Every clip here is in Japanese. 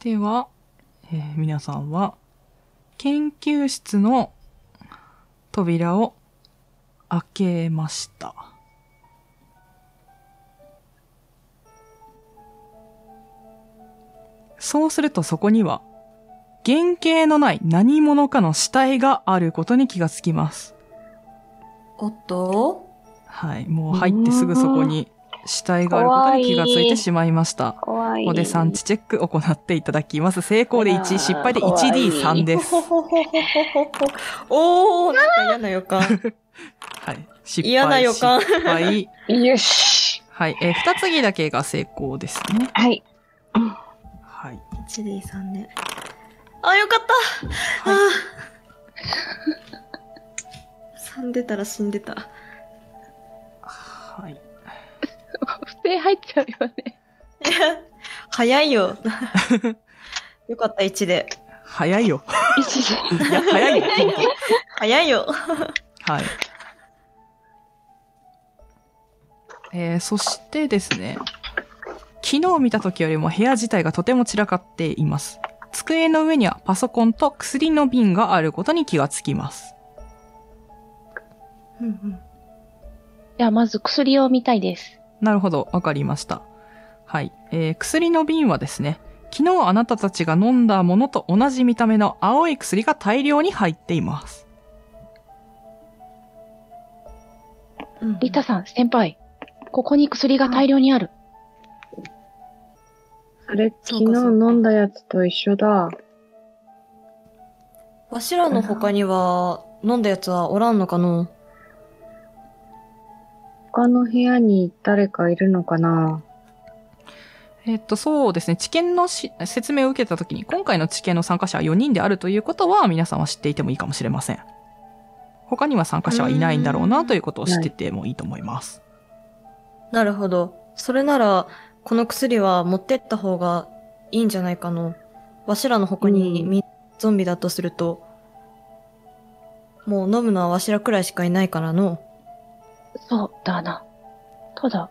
では、えー皆さんは、研究室の扉を開けました。そうするとそこには、原型のない何者かの死体があることに気がつきます。おっとはい。もう入ってすぐそこに死体があることに気がついてしまいました。怖い。ここで産地チェック行っていただきます。成功で1、失敗で 1D3 です。おー、なんか嫌な予感。はい。失敗。嫌な予感失敗。よし。はい。えー二つぎだけが成功ですね。はい。はい。1D3 ね。あ、よかった、はいあー 3出たら死んでた。はい。不正入っちゃうよね。早いよ。よかった、1で。早いよ。一時。いや、早いよ。本早いよ。当はい。えー、そしてですね。昨日見た時よりも部屋自体がとても散らかっています。机の上にはパソコンと薬の瓶があることに気がつきます。うんうんでは、まず薬を見たいです。なるほど、わかりました。はい。えー、薬の瓶はですね、昨日あなたたちが飲んだものと同じ見た目の青い薬が大量に入っています。うんリタさん、先輩。ここに薬が大量にある。あれ、昨日飲んだやつと一緒だ。わしらの他には、飲んだやつはおらんのかの？他の部屋に誰かいるのかな？えっと、そうですね。知見のし説明を受けたときに、今回の知見の参加者は4人であるということは、皆さんは知っていてもいいかもしれません。他には参加者はいないんだろうなということを知っててもいいと思います。なるほど。それなら、この薬は持ってった方がいいんじゃないかの。わしらの他にうんみ、ゾンビだとすると、もう飲むのはわしらくらいしかいないからの。そうだな。ただ、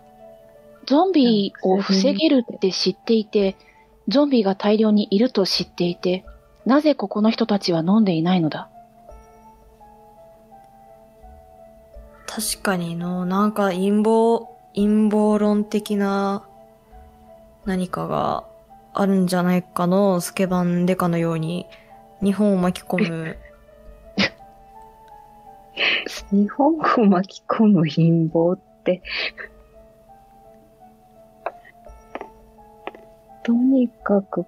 ゾンビを防げるって知っていて、ゾンビが大量にいると知っていて、なぜここの人たちは飲んでいないのだ？確かにの、なんか陰謀、陰謀論的な何かがあるんじゃないかの、スケバンデカのように、日本を巻き込む。日本を巻き込む陰謀って。とにかく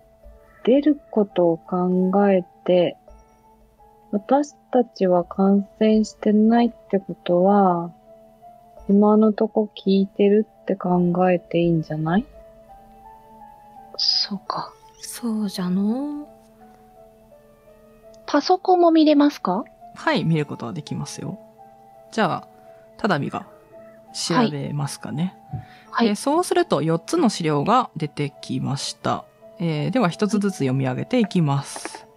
出ることを考えて、私たちは感染してないってことは、今のとこ聞いてるって考えていいんじゃない？そうか。そうじゃのパソコンも見れますか？はい、見ることはできますよ。じゃあ、ただみが調べますかね。はいえーそうすると4つの資料が出てきました。えーでは1つずつ読み上げていきます。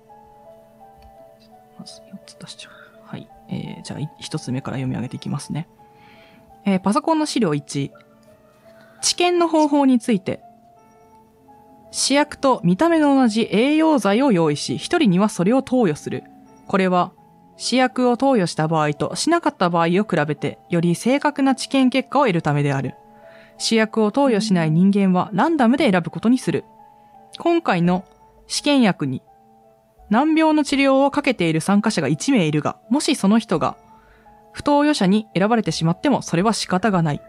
まず4つ出しちゃう。はい。えーじゃあ1つ目から読み上げていきますね。えーパソコンの資料1。治験の方法について。試薬と見た目の同じ栄養剤を用意し、1人にはそれを投与する。これは、試薬を投与した場合としなかった場合を比べて、より正確な治験結果を得るためである。試薬を投与しない人間はランダムで選ぶことにする。今回の試験薬に難病の治療をかけている参加者が1名いるが、もしその人が不投与者に選ばれてしまってもそれは仕方がない。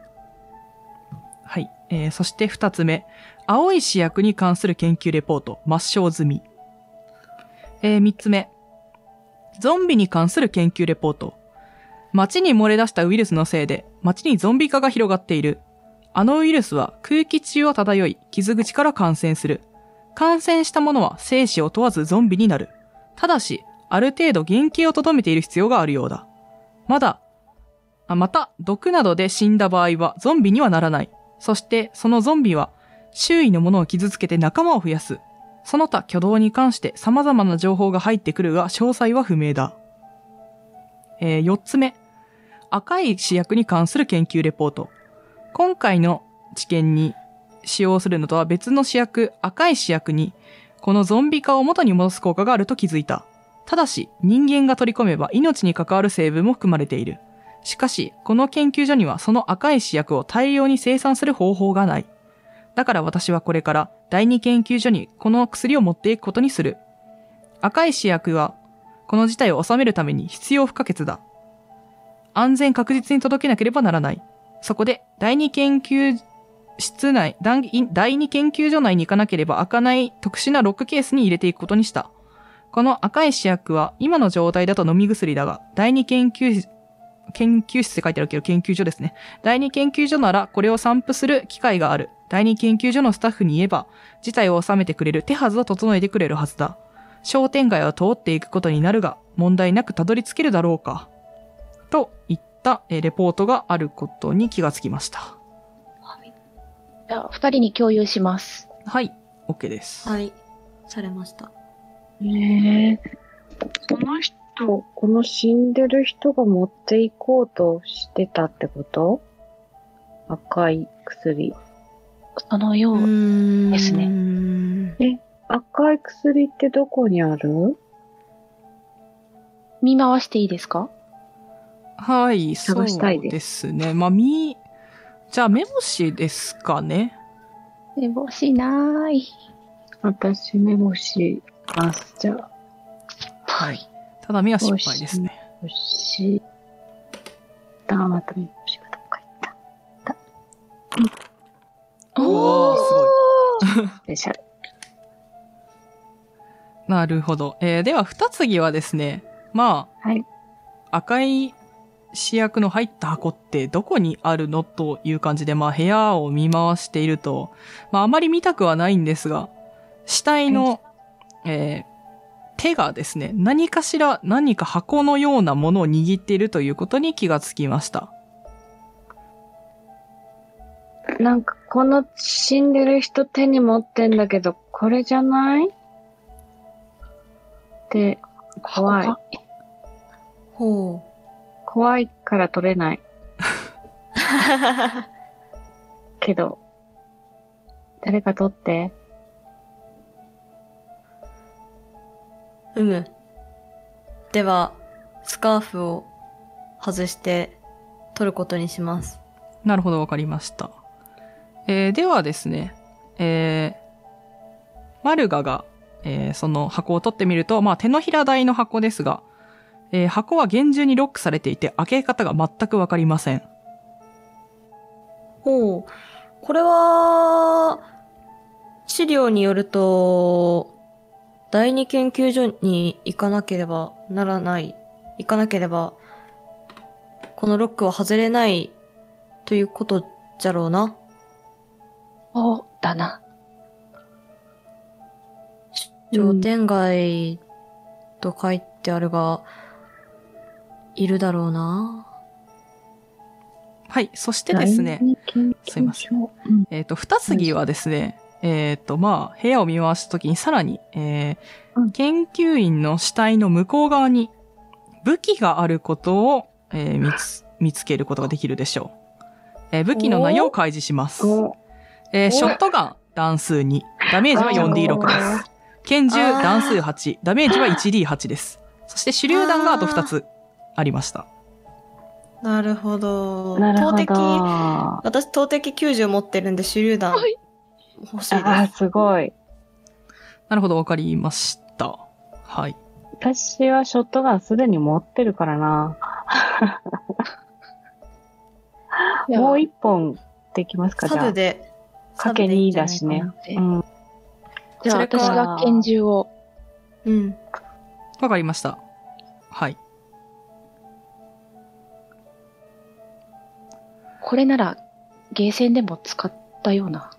はい。えー、そして2つ目。青い試薬に関する研究レポート、抹消済み。えー、3つ目。ゾンビに関する研究レポート。街に漏れ出したウイルスのせいで、街にゾンビ化が広がっている。あのウイルスは空気中を漂い、傷口から感染する。感染した者は生死を問わずゾンビになる。ただし、ある程度原型をとどめている必要があるようだ。まだ、あまた、毒などで死んだ場合はゾンビにはならない。そして、そのゾンビは、周囲の者を傷つけて仲間を増やす。その他挙動に関して様々な情報が入ってくるが、詳細は不明だ。えー、4つ目。赤い試薬に関する研究レポート。今回の治験に使用するのとは別の試薬、赤い試薬に、このゾンビ化を元に戻す効果があると気づいた。ただし、人間が取り込めば命に関わる成分も含まれている。しかし、この研究所にはその赤い試薬を大量に生産する方法がない。だから私はこれから第二研究所にこの薬を持っていくことにする。赤い試薬は、この事態を収めるために必要不可欠だ。安全確実に届けなければならない。そこで、第二研究室内、第第二研究所内に行かなければ開かない特殊なロックケースに入れていくことにした。この赤い試薬は今の状態だと飲み薬だが、第二研究室、研究室って書いてあるけど研究所ですね。第二研究所ならこれを散布する機会がある。第二研究所のスタッフに言えば、事態を収めてくれる手はずを整えてくれるはずだ。商店街を通っていくことになるが、問題なくたどり着けるだろうか。といったえーレポートがあることに気がつきました。じゃあ、二人に共有します。はい、OK です。はい。されました。ねえ。その人、この死んでる人が持っていこうとしてたってこと？赤い薬。そのよう、んですねね。赤い薬ってどこにある？見回していいですか？はい、そう探したいですですね。まあ、み、じゃあ、目星ですかね。寝坊しない。私、目星ます。じゃあ、はい。ただ、目は失敗ですね。星。だ、また目星がどっか行った。おーすごい。スペシャル。なるほど。えーでは、二次はですね、まはい。あ、赤い試薬の入った箱ってどこにあるのという感じで、まあ、部屋を見回していると、まあ、あまり見たくはないんですが、死体の、えー手がですね、何かしら、何か箱のようなものを握っているということに気がつきました。なんか、この死んでる人手に持ってんだけど、これじゃない？って、怖い。ほ怖いから取れない。う。けど、誰か取って。うむ。では、スカーフを外して取ることにします。なるほど、わかりました。えーではですね、えーマルガが、えーその箱を取ってみると、まあ、手のひら大の箱ですが、えー箱は厳重にロックされていて、開け方が全くわかりません。ほう。これは、資料によると、第二研究所に行かなければならない、行かなければ、このロックは外れないということじゃろうな。そうだな。商店街と書いてあるが、いるだろうな。はい。そしてですね、すいません。うんえっ、と、二次はですね、えっ、と、まあ、部屋を見回したときにさらに、えーうん研究員の死体の向こう側に武器があることを、えー見つ、見つけることができるでしょう。えー武器の内容を開示します。おえーショットガン、段数2、ダメージは 4D6 です。拳銃、あー段数8、ダメージは 1D8 です。そして手榴弾があと2つありました。なるほど。投擲、ど。私投擲90持ってるんで手榴弾はい欲しいです。あー、すごい。なるほど、わかりました。はい。私はショットガンすでに持ってるからな。もう一本できますかじゃあサブ。で。かけ2だしねサブでいいんじゃないかなってうん。じゃあ私が拳銃を。うん。わかりました。はい。これなら、ゲーセンでも使ったような。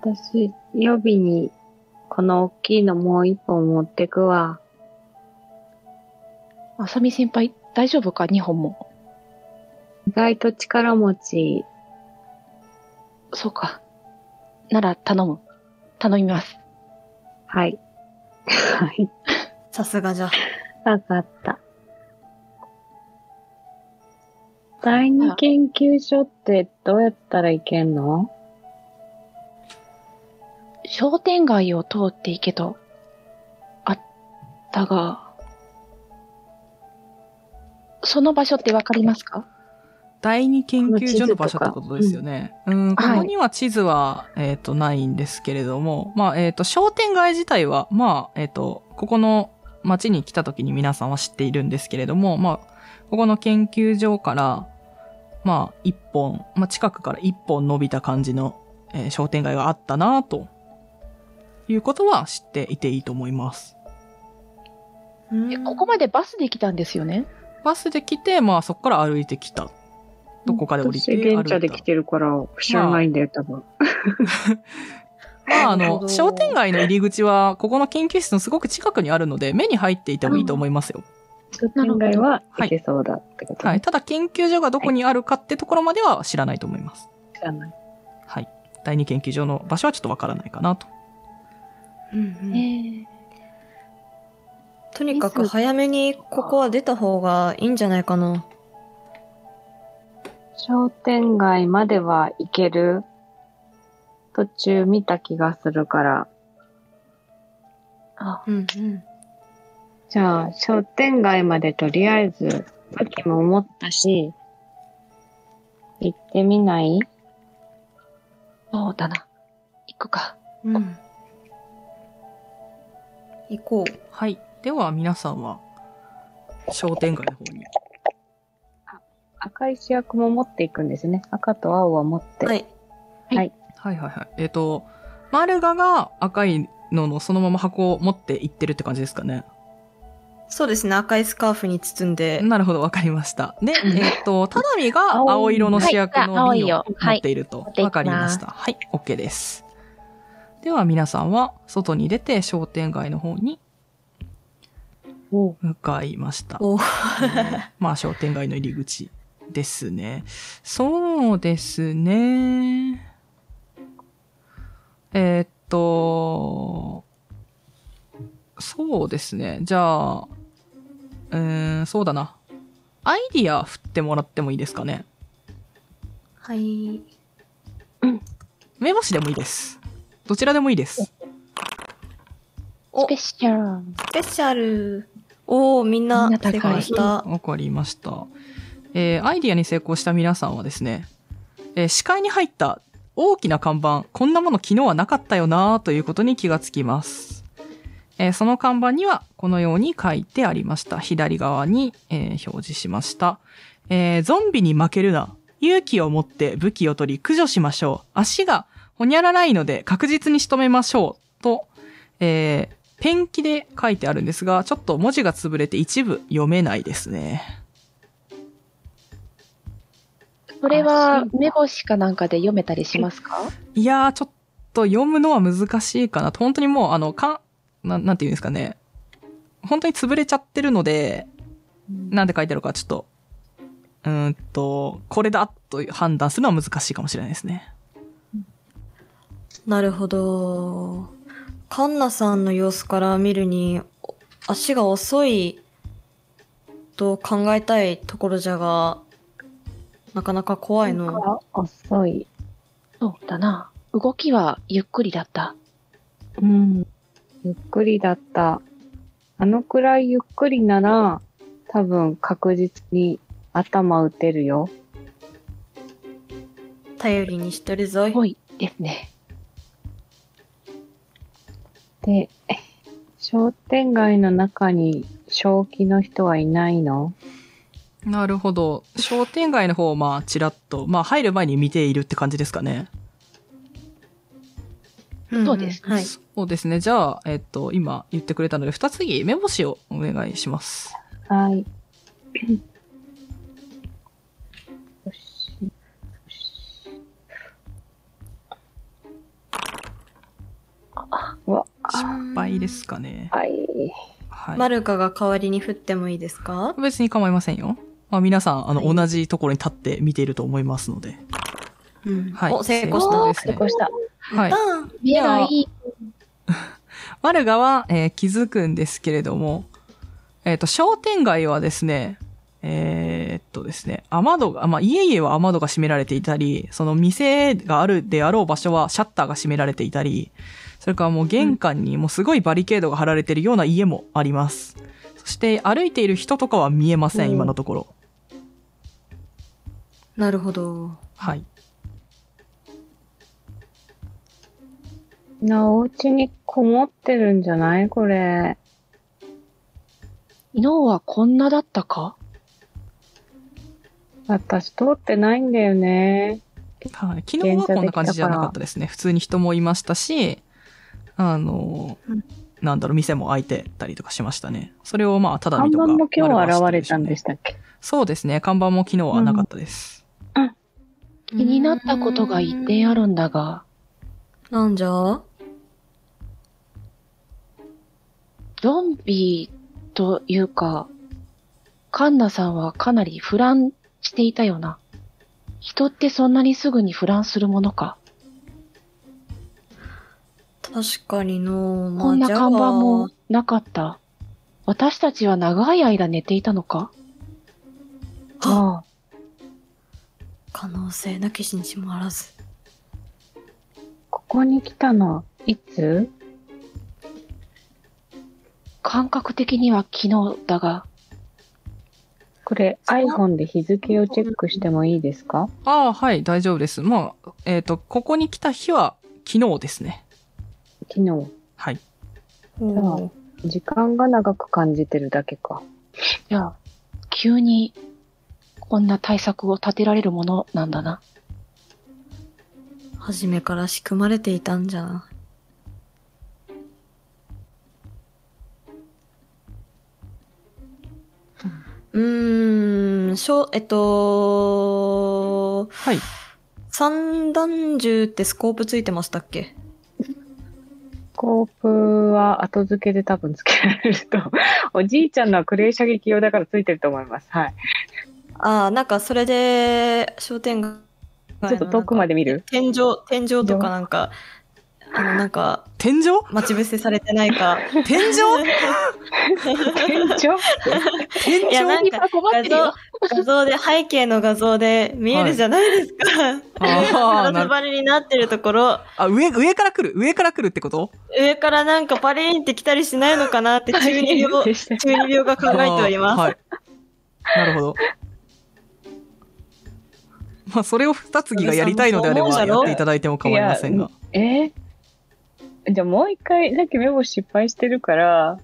私、予備に、この大きいのもう一本持ってくわ。あさみ先輩、大丈夫か ?2 本も。意外と力持ち。そうか。なら頼む。頼みます。はい。はい。さすがじゃ。わかった。第二研究所ってどうやったらいけんの？商店街を通っていけと、あったが、その場所ってわかりますか？第二研究所の場所ってことですよね。うん、ここには地図は、えっ、と、ないんですけれども、まあ、えっ、と、商店街自体は、まあ、えっ、と、ここの町に来た時に皆さんは知っているんですけれども、まあ、ここの研究所から、まあ、一本、まあ、近くから一本伸びた感じの、えー商店街があったなということは知っていていいと思います。えここまでバスで来たんですよね？バスで来て、まあ、そこから歩いてきた。どこかで降りて私、歩いた。現茶で来てるから、知らないんだよ、多分。まあ、あの、商店街の入り口は、ここの研究室のすごく近くにあるので、目に入っていてもいいと思いますよ。商店街は行けそうだってこと、ねはい。ただ、研究所がどこにあるかってところまでは知らないと思います。知らない。はい。第二研究所の場所はちょっとわからないかなと。うんうんええとにかく早めにここは出た方がいいんじゃないかな。商店街までは行ける途中見た気がするから。あ、うんうん。じゃあ、商店街までとりあえず、武器も持ったし、行ってみない？そうだな。行くか。うん。行こう。はい。では、皆さんは、商店街の方に。赤い主役も持っていくんですね。赤と青は持って。はい。はいはいはい。えっ、と、マルガが赤いののそのまま箱を持って行ってるって感じですかね。そうですね。赤いスカーフに包んで。なるほど、わかりました。で、えっ、と、ただみが青色の主役はいの瓶を持っていると。はいわかりました。はい、OK です。では皆さんは外に出て商店街の方に向かいました。まあ商店街の入り口ですね。そうですね。えーっと、そうですね。じゃあ、うーん、そうだな。アイディア振ってもらってもいいですかね？はい。目星でもいいです。どちらでもいいです。スペシャル。スペシャル。おー、みんなみんな高い。わかりました。えーアイディアに成功した皆さんはですね、えー視界に入った大きな看板、こんなもの昨日はなかったよなということに気がつきます。えーその看板にはこのように書いてありました。左側に、え表示しました。えゾンビに負けるな。勇気を持って武器を取り駆除しましょう。足がほにゃらないので確実に仕留めましょう。と、えペンキで書いてあるんですが、ちょっと文字が潰れて一部読めないですね。それは目星かなんかで読めたりしますか？いやー、ちょっと読むのは難しいかな。本当にもう、あの、かん、ななんていうんですかね。本当に潰れちゃってるので、なんで書いてあるかちょっと、うーんと、これだと判断するのは難しいかもしれないですね。なるほど。カンナさんの様子から見るに、お足が遅いと考えたいところじゃが、なかなか怖いの。遅い。そうだな。動きはゆっくりだった。うん。ゆっくりだった。あのくらいゆっくりなら、多分確実に頭打てるよ。頼りにしてるぞい。ぽいですね。で、商店街の中に正気の人はいないの？なるほど。商店街の方をまあ、ちらっと、まあ、入る前に見ているって感じですかね。そうですはい。そうですね。じゃあ、えっと、今言ってくれたので、二つ次、目星をお願いします。はい。よし。よしうわ、失敗ですかね。はい。はい。マルカが代わりに振ってもいいですか？別に構いませんよ。まあ、皆さん、あの、はい同じところに立って見ていると思いますので。うん。はいお、成功した。成功ですね成功した。はい見えない。マルガは、えー気づくんですけれども、えっ、と、商店街はですね、えーっとですね、雨戸が、まあ、家々は雨戸が閉められていたり、その店があるであろう場所はシャッターが閉められていたり、そそれからもう玄関にもうすごいバリケードが張られてるような家もあります。そして歩いている人とかは見えません今のところ。なるほど。はい。な、お家にこもってるんじゃない？これ。昨日はこんなだったか？私通ってないんだよね。はい、昨日はこんな感じじゃなかったですね。普通に人もいましたし、あの、うんなんだろう、店も開いてたりとかしましたね。それをまあ、ただ看見とか。板も今日現れたんでしたっけ？そうですね。看板も昨日はなかったです。気になったことが一点あるんだが、なんじゃ？ゾンビというか、カンナさんはかなり不乱していたよな。人ってそんなにすぐに不乱するものか。確かにの、まあこんな看板もなかった。私たちは長い間寝ていたのか？ああ。可能性なきしにしもあらず。ここに来たの、いつ？感覚的には昨日だが、これ iPhone で日付をチェックしてもいいですか？ああ、はい、大丈夫です。まあ、えっ、と、ここに来た日は昨日ですね。昨日。はい。ほ時間が長く感じてるだけか。いや、急にこんな対策を立てられるものなんだな。う。初めから仕組まれていたんじゃな。うーん、しょ、えっと、はい。三段銃ってスコープついてましたっけ？スコープは後付けで多分付けられると。おじいちゃんのはクレー射撃用だからついてると思います。はい。ああ、なんかそれで、商店街のちょっと遠くまで見る？天井、天井とかなんか、あの、なんか、天井？待ち伏せされてないか。天井？天井？天井いや、なんか、画像困ってるよ。、画像で、背景の画像で見えるじゃないですか。ああ、なるガラス張りになってるところ、あ、上、上から来る？上から来るってこと？上からなんかパリーンって来たりしないのかなって中二病、中二病が考えております。はい。なるほど。まあ、それを二次がやりたいのであれば、やっていただいても構いませんが。えー？じゃあもう一回、さっきメモ失敗してるから、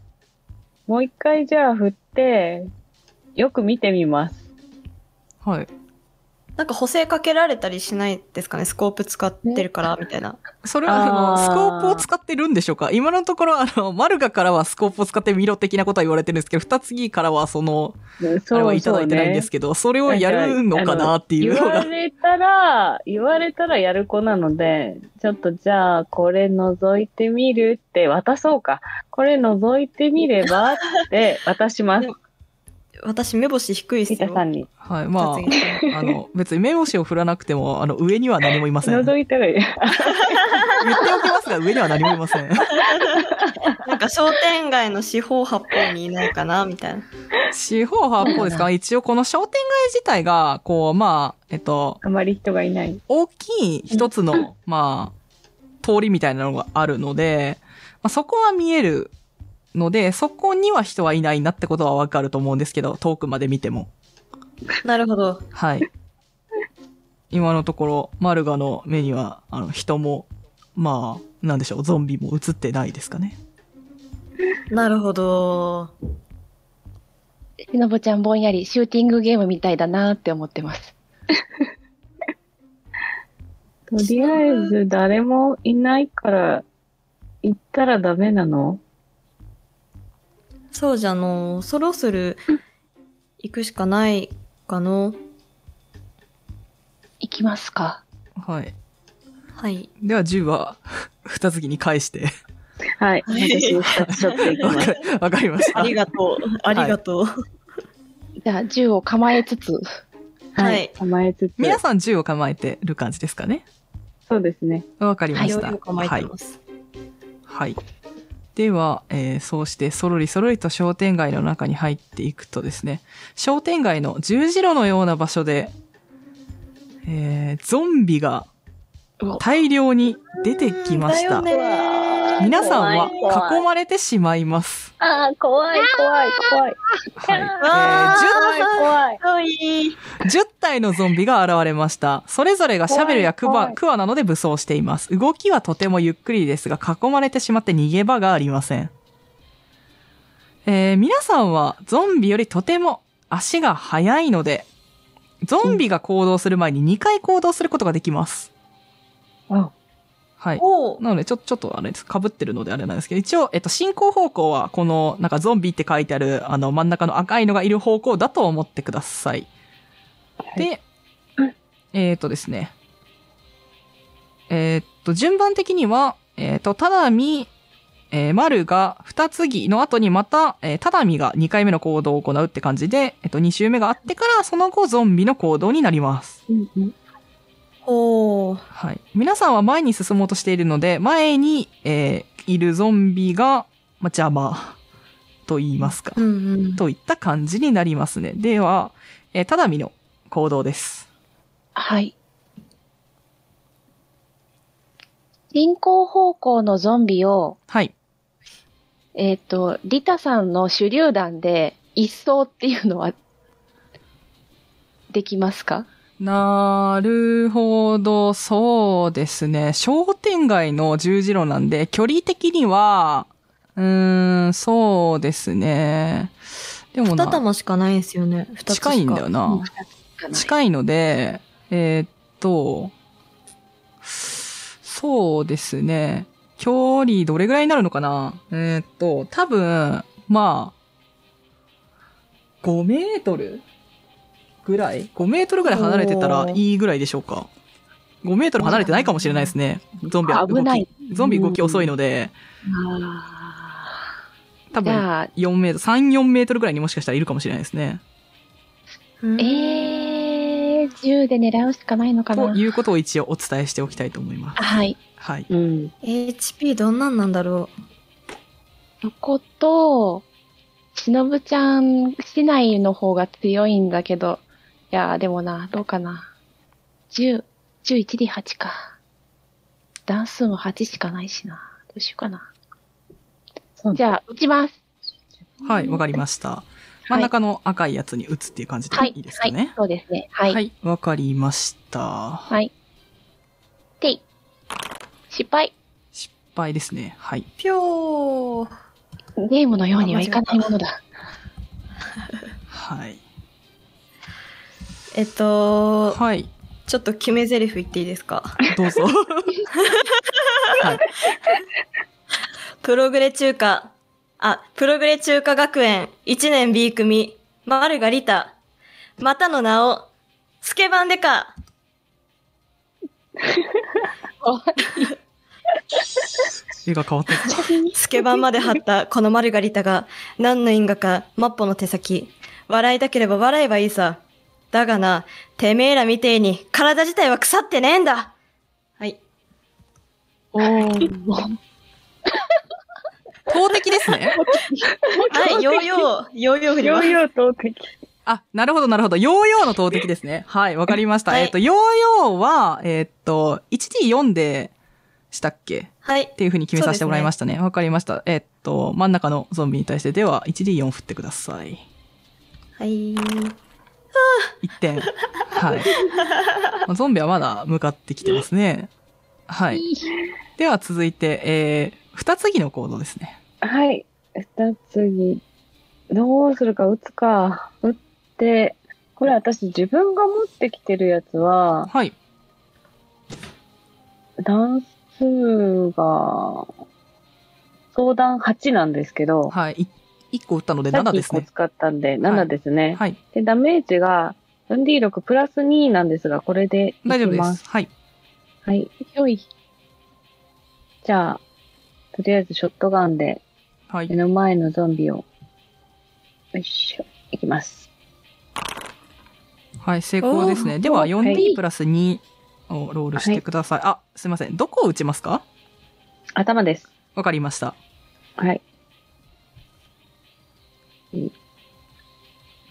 もう一回じゃあ振って、よく見てみます。はい。なんか補正かけられたりしないですかね？スコープ使ってるから、みたいな。それは、あの、あースコープを使ってるんでしょうか？今のところ、あの、マルガからはスコープを使ってみろ的なことは言われてるんですけど、二次からはその、そあれはいただいてないんですけど、それをやるのかなっていうのが。言われたら、言われたらやる子なので、ちょっとじゃあ、これ覗いてみるって渡そうか。これ覗いてみればって渡します。私、目星低いっすよ。さんに。はい。まあ、あの、別に目星を振らなくても、あの、上には何もいません。言って覗いたらいい。おきますが、上には何もいません。なんか商店街の四方八方にいないかなみたいな。四方八方ですか？一応この商店街自体が、こう、まあ、えっと、あまり人がいない。大きい一つの、まあ、通りみたいなのがあるので、まあ、そこは見えるので、そこには人はいないなってことはわかると思うんですけど、遠くまで見ても。なるほど。はい。今のところ、マルガの目には、あの、人も、まあ、なんでしょう、ゾンビも映ってないですかね。なるほど。しのぶちゃんぼんやりシューティングゲームみたいだなって思ってます。とりあえず誰もいないから、行ったらダメなの？そうじゃの、そろそろ行くしかないかの？行きますか。はい。はい。では、銃は、二次に返して。はい。私に二つ取っていきわかます。わかりました。ありがとう。ありがとう。じゃあ銃を構えつつ、はい構えつつ。皆さん銃を構えてる感じですかね？そうですね。わかりました。構えてます。はい。では、えーそうして、そろりそろりと商店街の中に入っていくとですね、商店街の十字路のような場所で、えーゾンビが大量に出てきました。皆さんは囲まれてしまいます。あー、怖い、怖い、怖い。はい。えーあ怖い、怖い。かわいい。10, 10体のゾンビが現れました。それぞれがシャベルやクワクワなどで武装しています。動きはとてもゆっくりですが、囲まれてしまって逃げ場がありません。えー皆さんはゾンビよりとても足が速いので、ゾンビが行動する前に2回行動することができます。あ、はい。なので、ちょ、ちょっとあれです。被ってるのであれなんですけど、一応、えっと、進行方向は、この、なんかゾンビって書いてある、あの、真ん中の赤いのがいる方向だと思ってください。で、えっ、とですね。えっと、順番的には、えっ、と、ただみ、えー、丸が二つぎの後にまた、えー、ただみが2回目の行動を行うって感じで、えっと、2周目があってから、その後ゾンビの行動になります。うんうん。おー。はい。皆さんは前に進もうとしているので、前に、えーいるゾンビが、まあ、邪魔と言いますか。うんうん。といった感じになりますね。では、えーただみの行動です。はい。進行方向のゾンビを、はい。えっ、と、リタさんの手榴弾で一掃っていうのは、できますか？なるほど、そうですね。商店街の十字路なんで、距離的には、うーん、そうですね。でも二な、玉しかないんですよね。二つしか。近いんだよな。近近いので、えーっと、そうですね。距離どれぐらいになるのかなえーっと、多分、まあ、5メートルぐらい ?5 メートルぐらい離れてたらいいぐらいでしょうか ?5 メートル離れてないかもしれないですね。ゾンビは動き危ない。ゾンビ動き遅いので、あ多分ーじゃあ、4メートル、3、4メートルぐらいにもしかしたらいるかもしれないですね。うんえー、銃で狙うしかないのかなということを一応お伝えしておきたいと思います。はい。はい。うん。HP どんなんなんだろそこと、しのぶちゃん、市内の方が強いんだけど、いやーでもな、どうかな。10、11で8か。段数も8しかないしな。どうしようかな。じゃあ、撃ちます。はい、わかりました。真ん中の赤いやつに打つっていう感じではい。いいですかはいね。。そうですね。はい。はい。はい、わかりました。てい。失敗。失敗ですね。はい。う。ぴょー。ゲームのようにはいかないものだ。はい。えっと、はい。ちょっと決め台詞言っていいですか？どうぞ。はい。プログレ中華、あ、プログレ中華学園1年 B 組、マルガリタ、またの名を、スケバンデカ、絵が変わった。スケバンまで貼ったこのマルガリタが何の因果かマッポの手先。笑いたければ笑えばいいさ。だがな、てめえらみてえに体自体は腐ってねえんだはい。おー。投擲ですね。はい、ヨーヨー、ヨーヨー振ります。ヨーヨー投擲。あ、なるほど、なるほど。ヨーヨーの投擲ですね。はい、わかりました。はいえっと、ヨーヨーは、えっと、1D4 でしたっけ？はいっ。ていう風に決めさせてもらいましたね。わ、かりました。えっと、真ん中のゾンビに対してでは 1D4 振ってください。はい。1点。はい。まあゾンビはまだ向かってきてますね。はい。では続いて、えー、二つぎの行動ですね。はい。二次。どうするか、打つか。打って、これ私自分が持ってきてるやつは、はい。段数が、相談8なんですけど、はい。い1個打ったので7さっき1ですね。個使ったんで、7ですね。はい。で、ダメージが 4D6 プラス2なんですが、これでいきます。大丈夫です。はい。はい。ひょい。じゃあ、とりあえずショットガンではい目。の前のゾンビを、よいしょ、いきます。はい、成功ですね。では、はい 4D プラス2をロールしてください。あ、すいません。どこを打ちますか？頭です。わかりました。はい。うん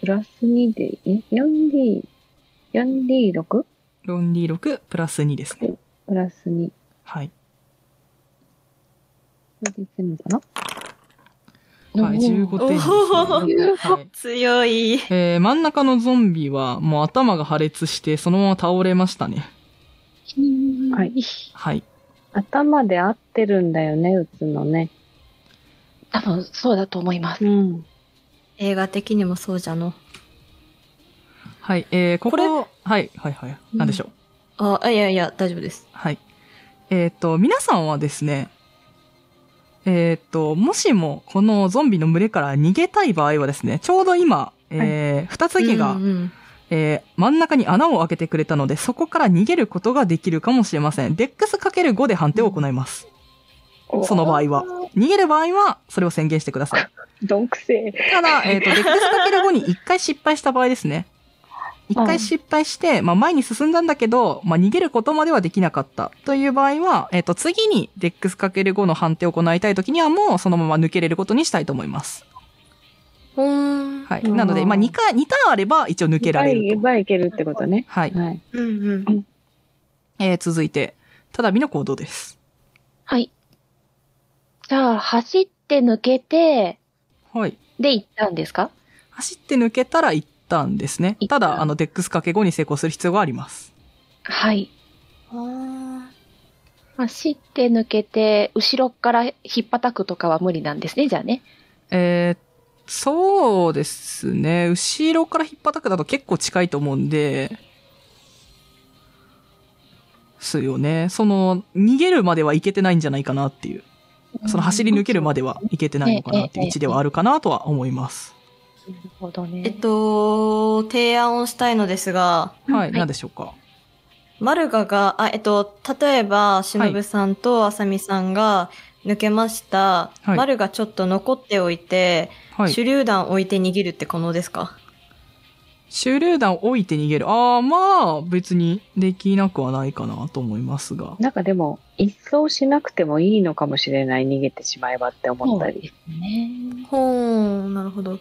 プラス2で、え ?4D、4D6? 4D6 プラス2ですね。プラス2。はい。れでかな？はい、15点です、ね。はい。強い。えー、真ん中のゾンビはもう頭が破裂してそのまま倒れましたね。はい。はい。頭で合ってるんだよね、打つのね。多分そうだと思います。うん。映画的にもそうじゃの。はい。えー、ここ、これはい、はい、はい。なんでしょう？あ、あいやいや、大丈夫です。はい。えっ、と、皆さんはですね、えっ、と、もしもこのゾンビの群れから逃げたい場合はですね、ちょうど今、えー二つ木が、うんうんえー真ん中に穴を開けてくれたので、そこから逃げることができるかもしれません。 DEX ×5 で判定を行います。その場合は。逃げる場合は、それを宣言してください。どんくせえ。ただ、えっ、と、DEX ×5 に1回失敗した場合ですね。1回失敗して、まあ前に進んだんだけど、まあ逃げることまではできなかったという場合は、えっ、と、次に DEX ×5 の判定を行いたいときにはもうそのまま抜けれることにしたいと思います。ほーん。はい。うんなので、まあ2回、2ターンあれば一応抜けられると。ばいけるってことね。はい。はい。うんうん。えー続いて、ただびの行動です。はい。じゃあ、走って抜けて、はい。で行ったんですか？走って抜けたら一旦ですね。ただ、あの、デックス ×5 に成功する必要があります。はい。あ走って抜けて、後ろから引っ叩くとかは無理なんですね、じゃあね。えーそうですね。後ろから引っ張くだと結構近いと思うんで、すよね。その、逃げるまではいけてないんじゃないかなっていう。その走り抜けるまではいけてないのかなっていう位置ではあるかなとは思います。なるほどね。えっと、提案をしたいのですが、はい、はい何でしょうか？マルガが、あ、えっと、例えば、しのぶさんとあさみさんが抜けました。はいマルがちょっと残っておいて、はい。手榴弾置いて逃げるって可能ですか？手榴弾を置いて逃げる。ああ、まあ、別にできなくはないかなと思いますが。なんかでも、一掃しなくてもいいのかもしれない、逃げてしまえばって思ったり。ね。ほーん、なるほど。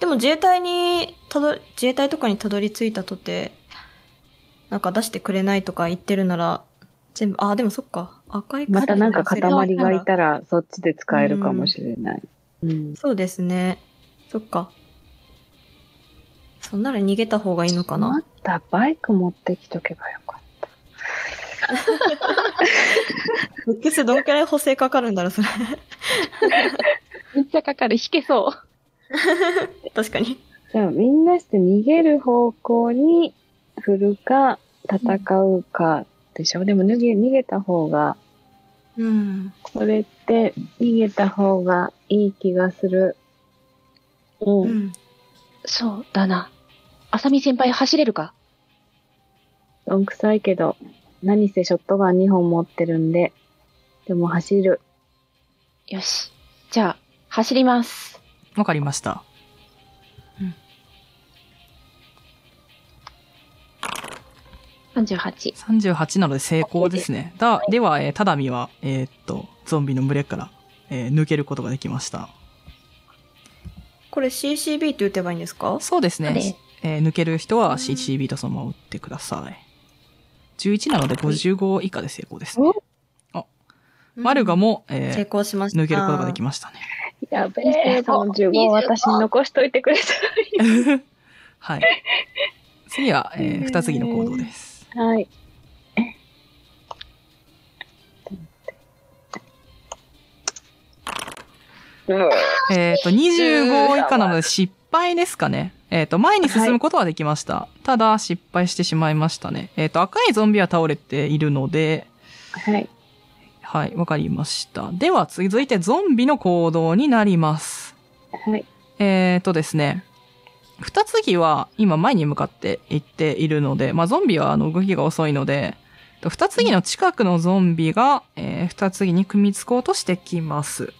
でも自衛隊にたど、自衛隊とかにたどり着いたとて、なんか出してくれないとか言ってるなら、全部、あ、でもそっか。赤いまたなんか塊がいら。たら、そっちで使えるかもしれない。うん。そうですね。そっか。そんなら逃げた方がいいのかな？またバイク持ってきとけばよかっ ブックスどんくらい補正かかるんだろう、それ。めっちゃかかる。引けそう。確かに。た。じゃあ、みんなして逃げる方向に振るか、戦うかでしょ、でも逃げ、逃げた方が、うん。これって逃げた方がいい気がする。うん。うん。そうだな。あさみ先輩走れるか？どんくさいけど、何せショットガン2本持ってるんで、でも走る。よし。じゃあ、走ります。わかりました。38。38なので成功ですね。だ、では、えー、ただみは、えーっと、ゾンビの群れから、えー抜けることができました。これ CCB って打てばいいんですか？そうですね。えー抜ける人は CCB とそのまま打ってください。11なので55以下で成功ですね。マルガも、え成ー功しました。抜けることができましたね。やべえ、35私に残しといてくれはい。次は、えー、二次の行動です。た。はい。えっ、と、25以下なので失敗ですかね。えっ、と、前に進むことはできました。ただ、失敗してしまいましたね。えっ、と、赤いゾンビは倒れているので、はい。はい、わかりました。では、続いてゾンビの行動になります。はい。えっ、とですね、二次は今前に向かって行っているので、まあ、ゾンビはあの動きが遅いので、と二次の近くのゾンビが、えー、二次に組みつこうとしてきます。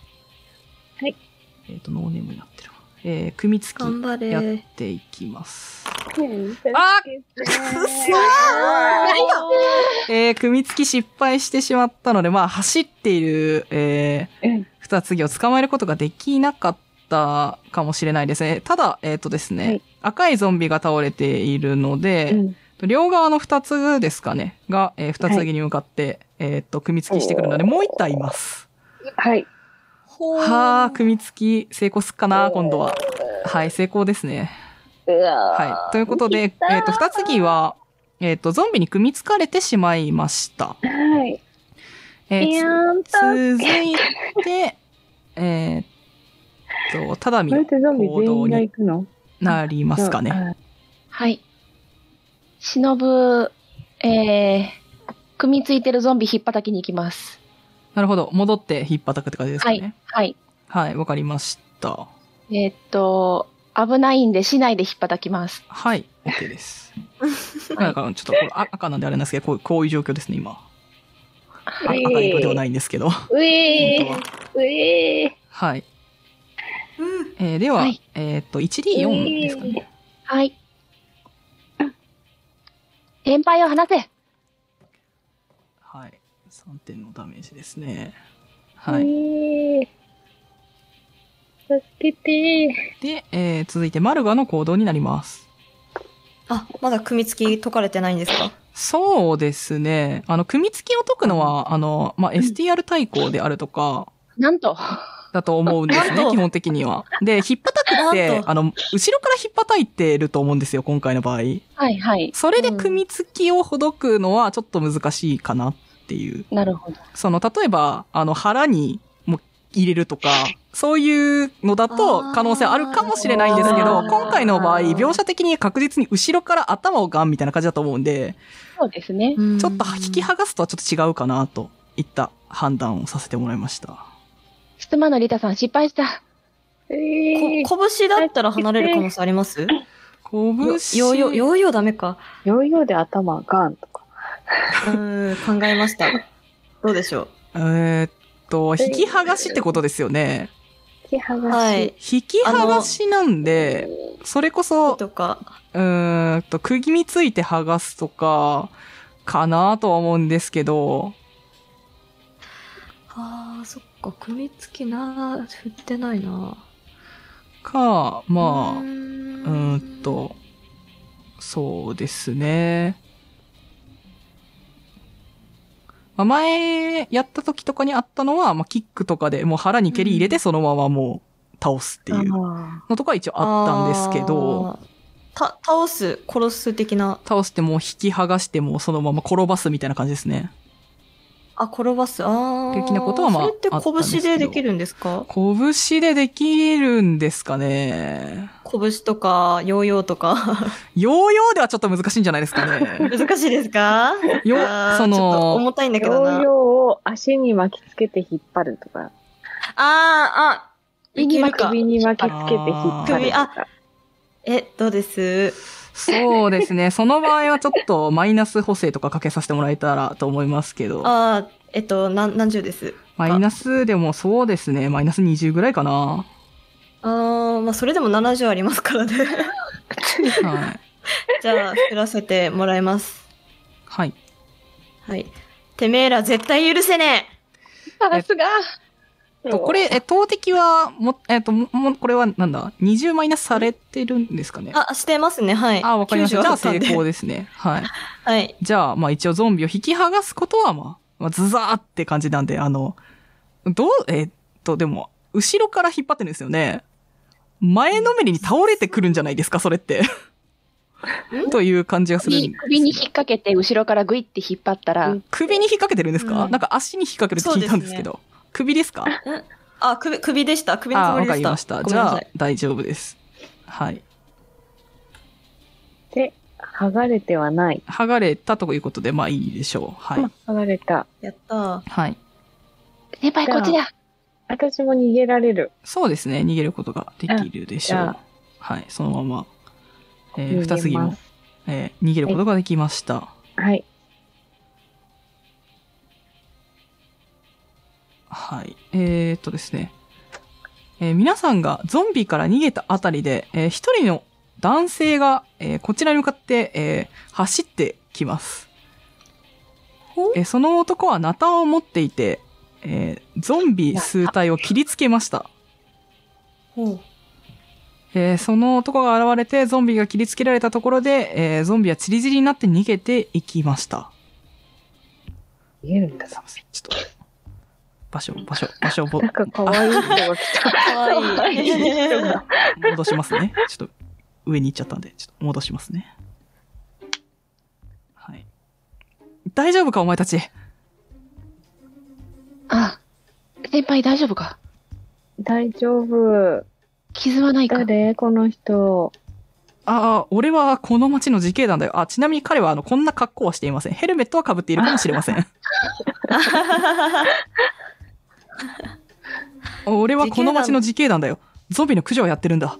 はい。えっ、と、ノーネームになってるわ。えー、組みつきやっれ。ていきます。ああえー、組みつき失敗してしまったので、まあ、走っている、えー、うん。二次を捕まえることができなかったかもしれないですね。ただ、えっ、とですね、はい赤いゾンビが倒れているので、うん。両側の二つですかね、が、えー二次に向かって、えっ、と、組みつきしてくるので、もう一体います。はい。ほはあ、組み付き成功すっかな、今度は。はい、成功ですね。はい。ということで、えっ、と、二次は、えっ、と、ゾンビに組み付かれてしまいました。はい。えー続いて、えっと、ただみこれってゾンビ全員が行くの？なりますかね。はい。忍ぶ、えー、組みついてるゾンビ引っ叩きに行きます。なるほど。戻って引っ叩くって感じですかはいね。。はい。はい、わ、かりました。えーっと、危ないんで市内で引っ叩きます。はい、OK です。なんか、ちょっとこれあ赤なんであれなんですけど、こうこういう状況ですね、今。あ赤色ではないんですけど。本うえうえはい。うんえーでは、はいえっと、1D4 ですかね。はい。先輩を離せはい。3点のダメージですね。ーはい。えー助けてで、えー続いて、マルガの行動になります。あ、まだ組み付き解かれてないんですか？そうですね。あの、組み付きを解くのは、あの、まあ、STR 対抗であるとか、なんと。だと思うんですね、基本的には。で、引っ叩くってあの、後ろから引っ叩いてると思うんですよ、今回の場合。はいはい。それで組み付きをほどくのはちょっと難しいかなっていう。なるほど。その、例えば、あの、腹にも入れるとか、そういうのだと可能性あるかもしれないんですけど、今回の場合、描写的に確実に後ろから頭をガンみたいな感じだと思うんで、そうですね。ちょっと引き剥がすとはちょっと違うかなといった判断をさせてもらいました。質間のリタさん失敗した。えーこ拳だったら離れる可能性あります？拳？ヨーヨー、ヨーヨーダメか。ヨーヨーで頭ガンとか。うーん、考えました。どうでしょえーっと、引き剥がしってことですよね。引き剥がし。はい引き剥がしなんで、それこうそ、とか。うーんと、釘みついて剥がすとか、かなとは思うんですけど、ああ、そっか、組み付きな、振ってないな。か、まあ、うんと、そうですね。まあ、前やった時とかにあったのは、まあ、キックとかでもう腹に蹴り入れてそのままもう倒すっていうあのとか一応あったんですけど。た、倒す、殺す的な。倒してもう引き剥がしてもうそのまま転ばすみたいな感じですね。あ、転ばす。ああ。的なことはまあそれって拳でできるんですか？拳でできるんですかね。拳とか、ヨーヨーとか。ヨーヨーではちょっと難しいんじゃないですかね。難しいですか？よその重たいんだけどな。ヨーヨーを足に巻きつけて引っ張るとか。あー、あ、いけるか。首に巻きつけて引っ張ると首あか。え、どうですそうですね。その場合はちょっとマイナス補正とかかけさせてもらえたらと思いますけど。あー、えっと、何、何十ですマイナスでもそうですね。マイナス20ぐらいかな。あー、まあ、それでも70ありますからね。はい。じゃあ、振らせてもらいます。はい。はい。てめえら絶対許せねさすが。とこれ、え、投擲は、も、えっと、も、もこれはなんだ ?20 マイナスされてるんですかね？え。あ、してますね、はい。あ、わかりました。じゃあ90ったんで成功ですね。はい。はい。じゃあ、まあ一応ゾンビを引き剥がすことは、まあ、まあ、ズザーって感じなんで、あの、どう、えっと、でも、後ろから引っ張ってるんですよね。前のめりに倒れてくるんじゃないですか、それって。という感じがする首に引っ掛けて後ろからグイって引っ張ったら、首に引っ掛けてるんですか、うんなんか足に引っ掛けるって聞いたんですけど。首ですか？あ、首、首でした。首のつああ、わもりでした。かりました。じゃあ大丈夫です。はい。で、剥がれてはない。剥がれたということで、まあいいでしょう。はい。剥がれた。やったー。はい。先輩こっちだ。私も逃げられる。そうですね。逃げることができるでしょう。はい。そのまま、えー、二次も、えー逃げることができました。はい。はい。えー、っとですね。えー皆さんがゾンビから逃げたあたりで、えー一人の男性が、えーこちらに向かって、えー走ってきます。えーその男はナタを持っていて、えーゾンビ数体を切りつけました。ほう。えーその男が現れてゾンビが切りつけられたところで、えーゾンビはチリチリになって逃げていきました。逃げるんだすいません。ちょっと。場所、場所、場所なんか可愛い人が来た。かわいい。人が。戻しますね。ちょっと上に行っちゃったんで、ちょっと戻しますね。はい。大丈夫かお前たち？あ、先輩大丈夫か？大丈夫。傷はないか？誰？この人。ああ、俺はこの町の自警団だよ。あ、ちなみに彼はあの、こんな格好はしていません。ヘルメットは被っているかもしれません。俺はこの町の自警団だよ。ゾンビの駆除をやってるんだ。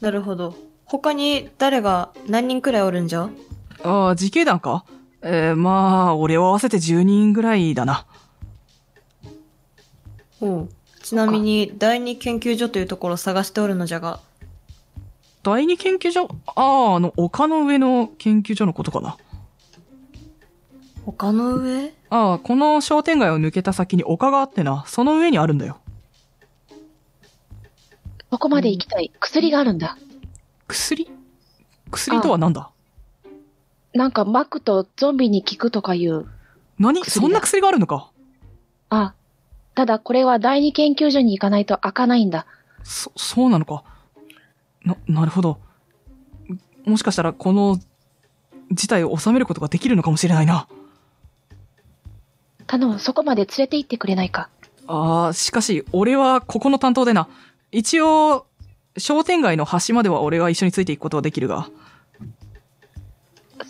なるほど。他に誰が何人くらいおるんじゃ？ああ、自警団か？えー、まあ、俺を合わせて10人ぐらいだな。ほう。ちなみに、第二研究所というところを探しておるのじゃが、第二研究所？ああ、あの、丘の上の研究所のことかな。他の上？ああ、この商店街を抜けた先に丘があってな、その上にあるんだよ。そこまで行きたい。薬があるんだ。薬？薬とは何だ？なんか巻くとゾンビに効くとかいう。何？そんな薬があるのか？あ、ただこれは第二研究所に行かないと開かないんだ。そ、そうなのか？な、なるほど。もしかしたらこの事態を収めることができるのかもしれないな。頼む、そこまで連れて行ってくれないか。ああ、しかし、俺はここの担当でな。一応、商店街の端までは俺が一緒についていくことはできるが、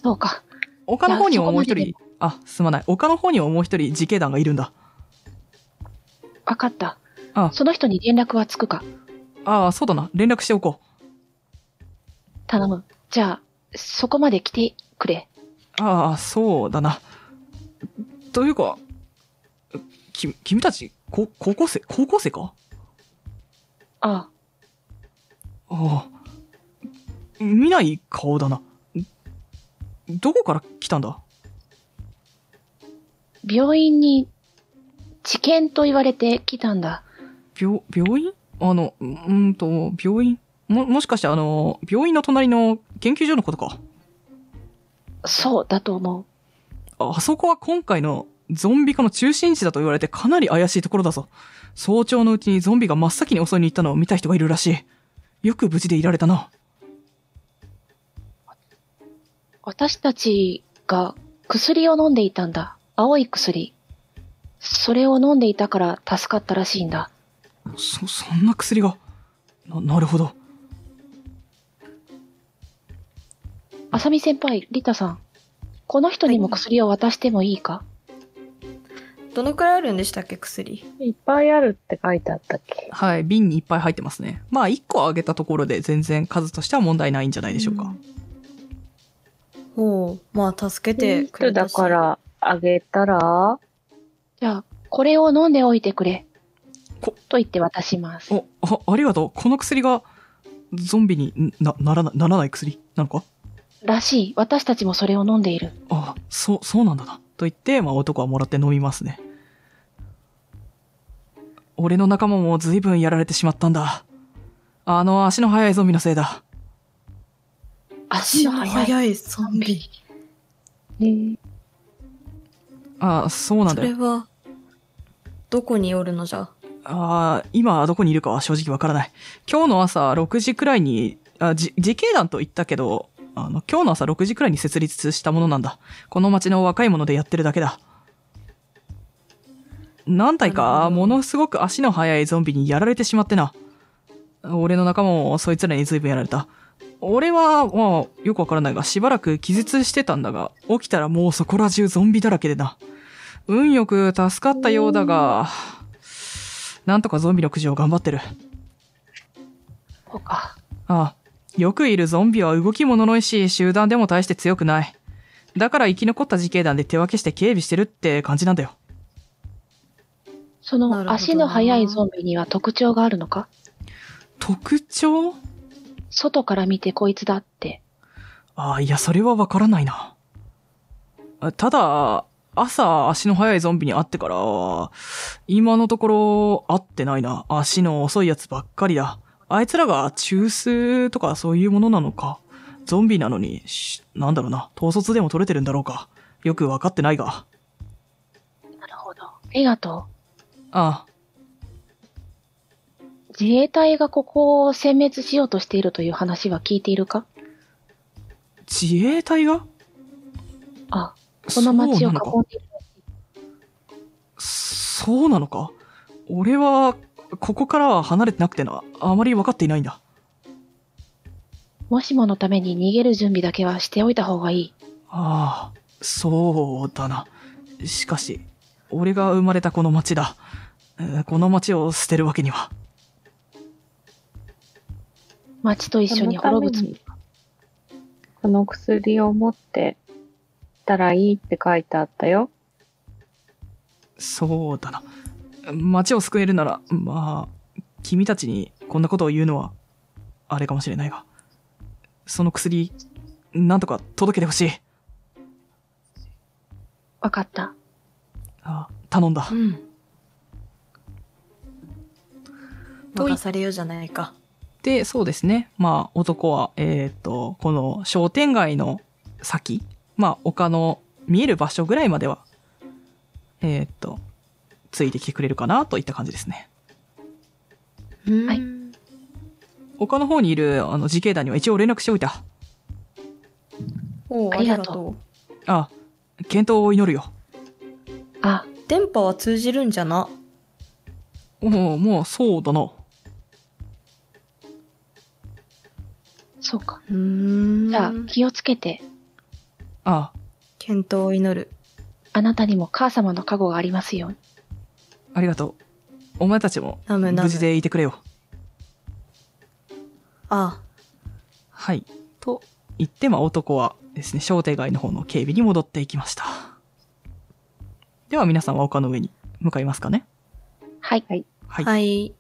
そうか。丘の方にはもう一人、あ、すまない。丘の方にはもう一人自警団がいるんだ。わかった。あその人に連絡はつくか。ああ、そうだな。連絡しておこ頼む。じゃあ、そこまで来てくれ。う。ああ、そうだな。というか、き、君たち、こ、高校生、高校生か？ああ、ああ。見ない顔だな。どこから来たんだ？病院に、治験と言われて来たんだ。病、病院？あの、うーんと、病院？も、もしかしてあの、病院の隣の研究所のことか？そうだと思う。あそこは今回のゾンビ化の中心地だと言われてかなり怪しいところだぞ。早朝のうちにゾンビが真っ先に襲いに行ったのを見た人がいるらしい。よく無事でいられたな。私たちが薬を飲んでいたんだ。青い薬。それを飲んでいたから助かったらしいんだ。そ、そんな薬が？な、なるほど。あさみ先輩、リタさん。この人にも薬を渡してもいいか、どのくらいあるんでしたっけ、薬？いっぱいあるって書いてあったっけ？はい、瓶にいっぱい入ってますね。まあ、1個あげたところで全然数としては問題ないんじゃないでしょうか。ほう。まあ、助けてく人れたし。だからあげたら？じゃあ、これを飲んでおいてくれ。こと言って渡します。お、あ、ありがとう。この薬が、ゾンビにな、ならな、ならない薬？なのか？らしい。私たちもそれを飲んでいる。あ、そう、そうなんだな。と言って、まあ男はもらって飲みますね。俺の仲間も随分やられてしまったんだ。あの足の速いゾンビのせいだ。足の速い。ゾンビ。ねあ、そうなんそだよ。れは、どこにおるのじゃ？あ今どこにいるかは正直わからない。今日の朝6時くらいに、あじ自警団と言ったけど、あの、今日の朝6時くらいに設立したものなんだ。この町の若い者でやってるだけだ。何体か、ものすごく足の速いゾンビにやられてしまってな。俺の仲間もそいつらに随分やられた。俺は、まあ、よくわからないが、しばらく気絶してたんだが、起きたらもうそこら中ゾンビだらけでな。運よく助かったようだが、なんとかゾンビの駆除を頑張ってる。そうか。ああ、よくいるゾンビは動きもののいし、集団でも大して強くない。だから生き残った自警団で手分けして警備してるって感じなんだよ。その足の速いゾンビには特徴があるのか？特徴？外から見てこいつだって。ああ、いや、それはわからないな。あただ、朝足の速いゾンビに会ってから、今のところ会ってないな。足の遅いやつばっかりだ。あいつらが中枢とかそういうものなのか。ゾンビなのに、しなんだろうな。統率でも取れてるんだろうか。よくわかってないが。なるほど。りがとあう。自衛隊がここを殲滅しようとしているという話は聞いているか？自衛隊が？あ、この町を囲んそうなのかでいる。そうなのか？俺は、ここからは離れてなくてな、あまり分かっていないんだ。もしものために逃げる準備だけはしておいた方がいい。ああ、そうだな。しかし、俺が生まれたこの町だ。えーこの町を捨てるわけには。町と一緒に滅ぶつもり。この薬を持ってたらいいって書いてあったよ。そうだな。町を救えるなら、まあ、君たちにこんなことを言うのは、あれかもしれないが、その薬、なんとか届けてほしい。わかった。あ頼んだう。ん。任されようじゃないか。で、そうですね。まあ、男は、えっ、と、この商店街の先、まあ、丘の見える場所ぐらいまでは、えっ、と、ついてきてくれるかなといった感じですね。うんはい丘の方にいる、あの、自警団には一応連絡しておいた。おうあありがとうりがとう。あ、健闘を祈るよ。あ、電波は通じるんじゃな？おお、もうそうだな。そうか。うーん。じゃあ、気をつけて。あ、健闘を祈る。あなたにも母様の加護がありますように。ありがとう。お前たちも無事でいてくれよ。あはい。と言って、まあ男はですね、商店街の方の警備に戻っていきました。では皆さんは丘の上に向かいますかねはい。はい。はい。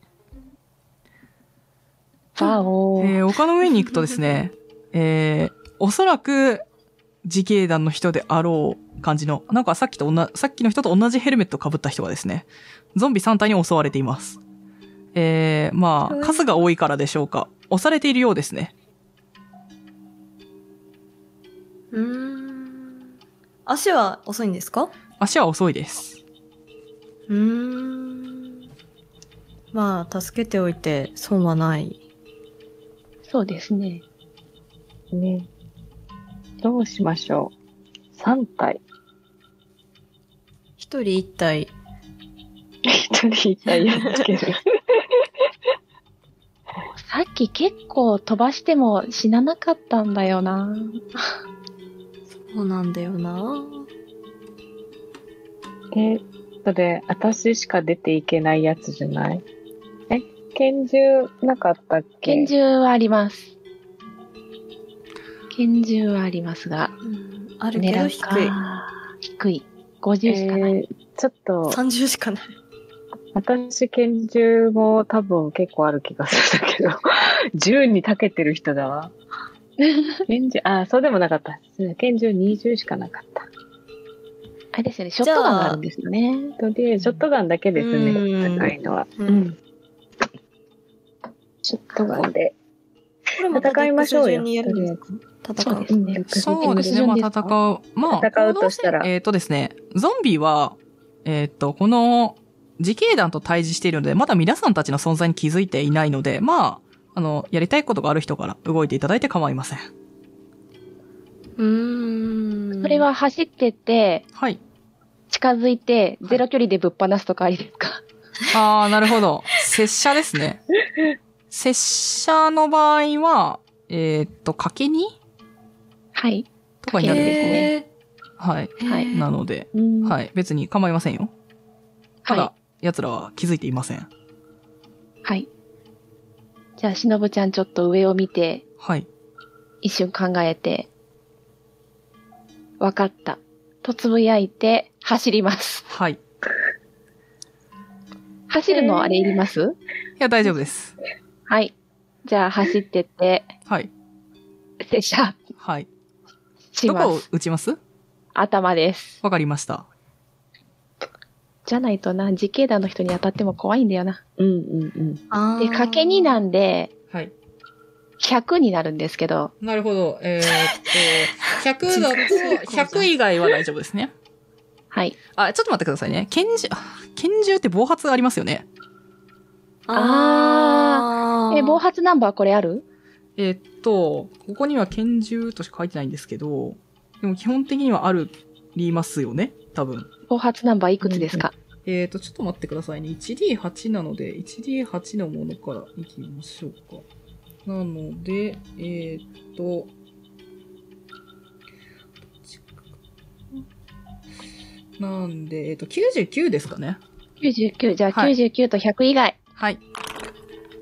バオー。えー丘の上に行くとですね、えー、おそらく自警団の人であろう感じの、なんかさっきと同じ、さっきの人と同じヘルメットを被った人がですね、ゾンビ3体に襲われています。えー、まあ、数が多いからでしょうか。押されているようですね。うーん。足は遅いんですか？足は遅いです。うーん。まあ、助けておいて損はない。そうですね。ね。どうしましょう。3体。一人一体。一人一体やっつける。さっき結構飛ばしても死ななかったんだよな。そうなんだよな。え、それ、私しか出ていけないやつじゃない？え、拳銃なかったっけ？拳銃はあります。拳銃はありますが、うん、あるけど低い。か。低い。50しかない。えーちょっと、30しかない。私拳銃も多分結構ある気がするんだけど、銃に長けてる人だわ。拳銃、あ、そうでもなかった。拳銃20しかなかった。あれですよね、ショットガンがあるんですよね。とりあえず、ショットガンだけですね、うん高いのは。ううんん。ショットガンでこれも戦いましょうよ。戦う。そうですね。そうですね。まあ、戦う。まあ、戦うとしたらえっ、とですね、ゾンビは、えっ、と、この、自警団と対峙しているので、まだ皆さんたちの存在に気づいていないので、まあ、あの、やりたいことがある人から動いていただいて構いません。うーん。それは走ってって、はい。近づいて、ゼロ距離でぶっ放すとかありですか？ああ、なるほど。拙者ですね。拙者の場合は、えっ、と、賭けにはい。とかになるんですね。へはい。ーはいなので、うんはい。別に構いませんよ。ただ、は奴らは気づいていません。はい。じゃあ、しのぶちゃんちょっと上を見て、はい。一瞬考えて、わかった。とつぶやいて、走ります。はい。い走るのあれいります、や、大丈夫です。はい。じゃあ、走ってって、はい。拙者、はい。しどこを。打ちます？頭です。わかりました。じゃないとな、自警団の人に当たっても怖いんだよな。うんうんうん。あで、賭け2なんで、はい。100になるんですけど、なるほど。えー、っと、100だと、100以外は大丈夫ですね。はい。あ、ちょっと待ってくださいね。拳銃、あ拳銃って暴発ありますよね。あえ、暴発ナンバーこれある？えーっと、ここには拳銃としか書いてないんですけど、でも基本的にはある、りますよね多分。暴発ナンバーいくつですか、えーっと、ちょっと待ってくださいね。1D8 なので、1D8 のものからいきましょうか。なので、えーっと、なんで、えーっと、99ですかね。?99。じゃあはい99と100以外。はい。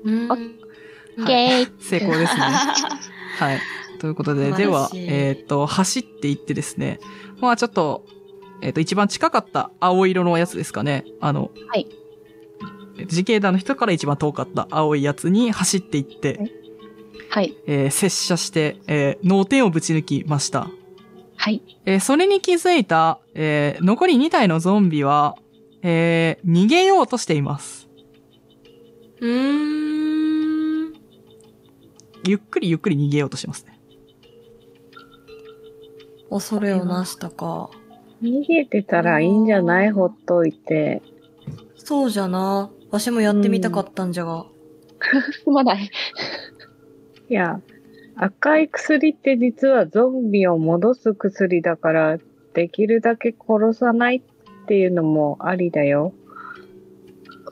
うんオッケー。成功ですね。はい。ということで、では、えっ、と、走っていってですね、まあちょっと、えっ、と、一番近かった青色のやつですかね。あの、はい。自警団の人から一番遠かった青いやつに走っていって、はい。えー接射して、えー脳天をぶち抜きました。はい。えーそれに気づいた、えー残り2体のゾンビは、えー逃げようとしています。うーん。ゆっくりゆっくり逃げようとしてますね。恐れをなしたか。逃げてたらいいんじゃないほっといて。そうじゃな。わしもやってみたかったんじゃが。す まない。いや、赤い薬って実はゾンビを戻す薬だから、できるだけ殺さないっていうのもありだよ。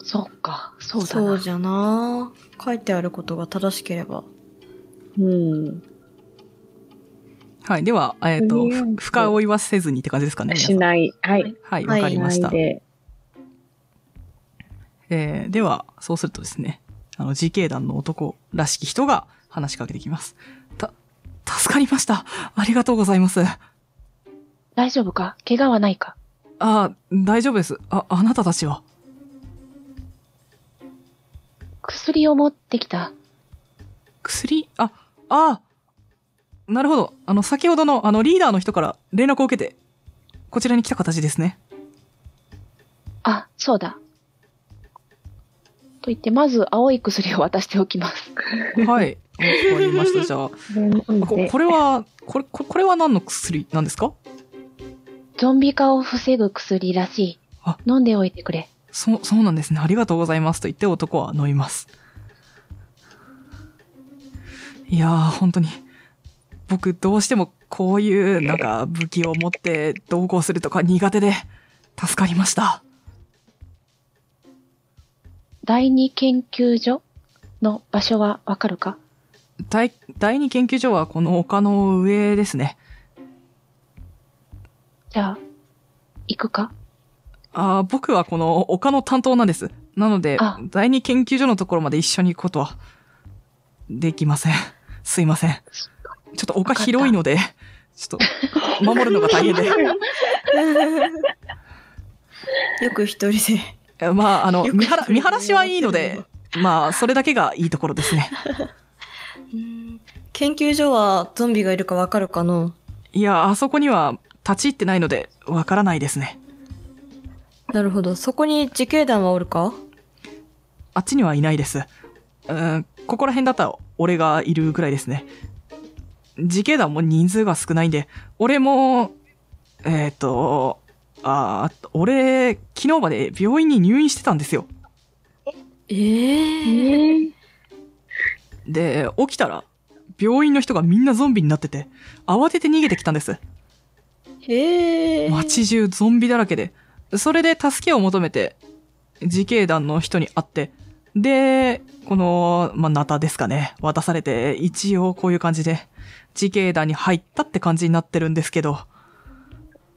そうか。そうだな。そうじゃな。書いてあることが正しければ。うん。はい。では、えっ、と、と深追いはせずにって感じですかね。しない。はい。はい、はいわかりました。しないで。えーでは、そうするとですね、あの、自警団の男らしき人が話しかけてきます。た、助かりました。ありがとうございます。あ大丈夫か？怪我はないか？あ、大丈夫です。あ、あなたたちは？薬を持ってきた。薬？あ、あなるほど。あの、先ほどの、あの、リーダーの人から連絡を受けて、こちらに来た形ですね。あ、そうだ。と言って、まず青い薬を渡しておきます。はい。わかりました。じゃあ、こここれは、これ、ここれは何の薬なんですか？ゾンビ化を防ぐ薬らしいあ。飲んでおいてくれ。そう、そうなんですね。ありがとうございます。と言って男は飲みます。いやー、本当に。僕、どうしてもこういう、なんか、武器を持って同行するとか苦手で、助かりました。第二研究所の場所はわかるか？第、第二研究所はこの丘の上ですね。じゃあ、行くか？あー僕はこの丘の担当なんです。なのであ、第二研究所のところまで一緒に行くことは、できません。すいません。ちょっと丘広いので、ちょっと、守るのが大変で。よく一人で。えまあ、あの、よく見晴ら、一人で見晴らしはいいので、まあ、それだけがいいところですね。うん研究所はゾンビがいるかわかるかのいや、あそこには立ち入ってないので、わからないですね。なるほど。そこに自警団はおるか？あっちにはいないです。うん、ここら辺だったら俺がいるぐらいですね。自警団も人数が少ないんで、俺も、えっ、と、あー俺、昨日まで病院に入院してたんですよ。ええ で、起きたら、病院の人がみんなゾンビになってて、慌てて逃げてきたんです。へえ。街中ゾンビだらけで、それで助けを求めて、自警団の人に会って、で、この、まあ、ナタですかね、渡されて、一応こういう感じで、自警団に入ったって感じになってるんですけど、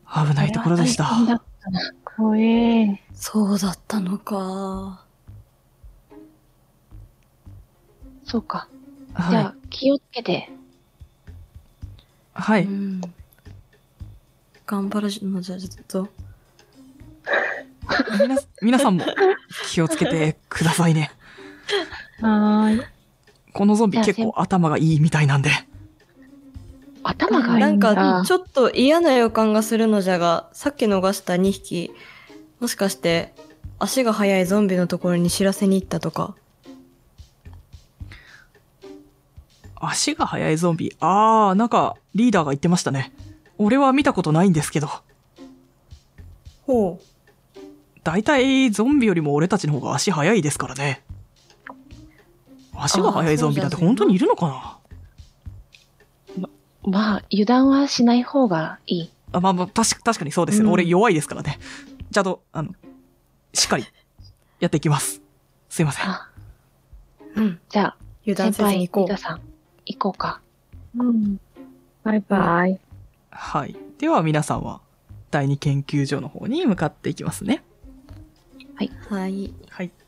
危ないところでした。怖え。そうだったのか。そうか。じゃはあ、気をつけて。い。はい。うん。頑張るのじゃぞ。みな、皆さんも気をつけてくださいね。はーい。このゾンビ結構頭がいいみたいなんで。頭がいいなんんだ。か、ちょっと嫌な予感がするのじゃが、さっき逃した2匹、もしかして、足が速いゾンビのところに知らせに行ったとか。足が速いゾンビ？あー、なんか、リーダーが言ってましたね。俺は見たことないんですけど。ほ大体ゾンビよりも俺たちの方が足速いですからね。足が速いゾンビなんて本当にいるのかな？まあ、油断はしない方がいい。あまあまあ、確か確かにそうです。うん俺弱いですからね。ちゃんと、あの、しっかりやっていきます。すいません。あ、う。うん。じゃあ、油断先輩、せずに行こリタさん、行こうか。うん。バイバイ。はい。では皆さんは第二研究所の方に向かっていきますね。う。はい。はい。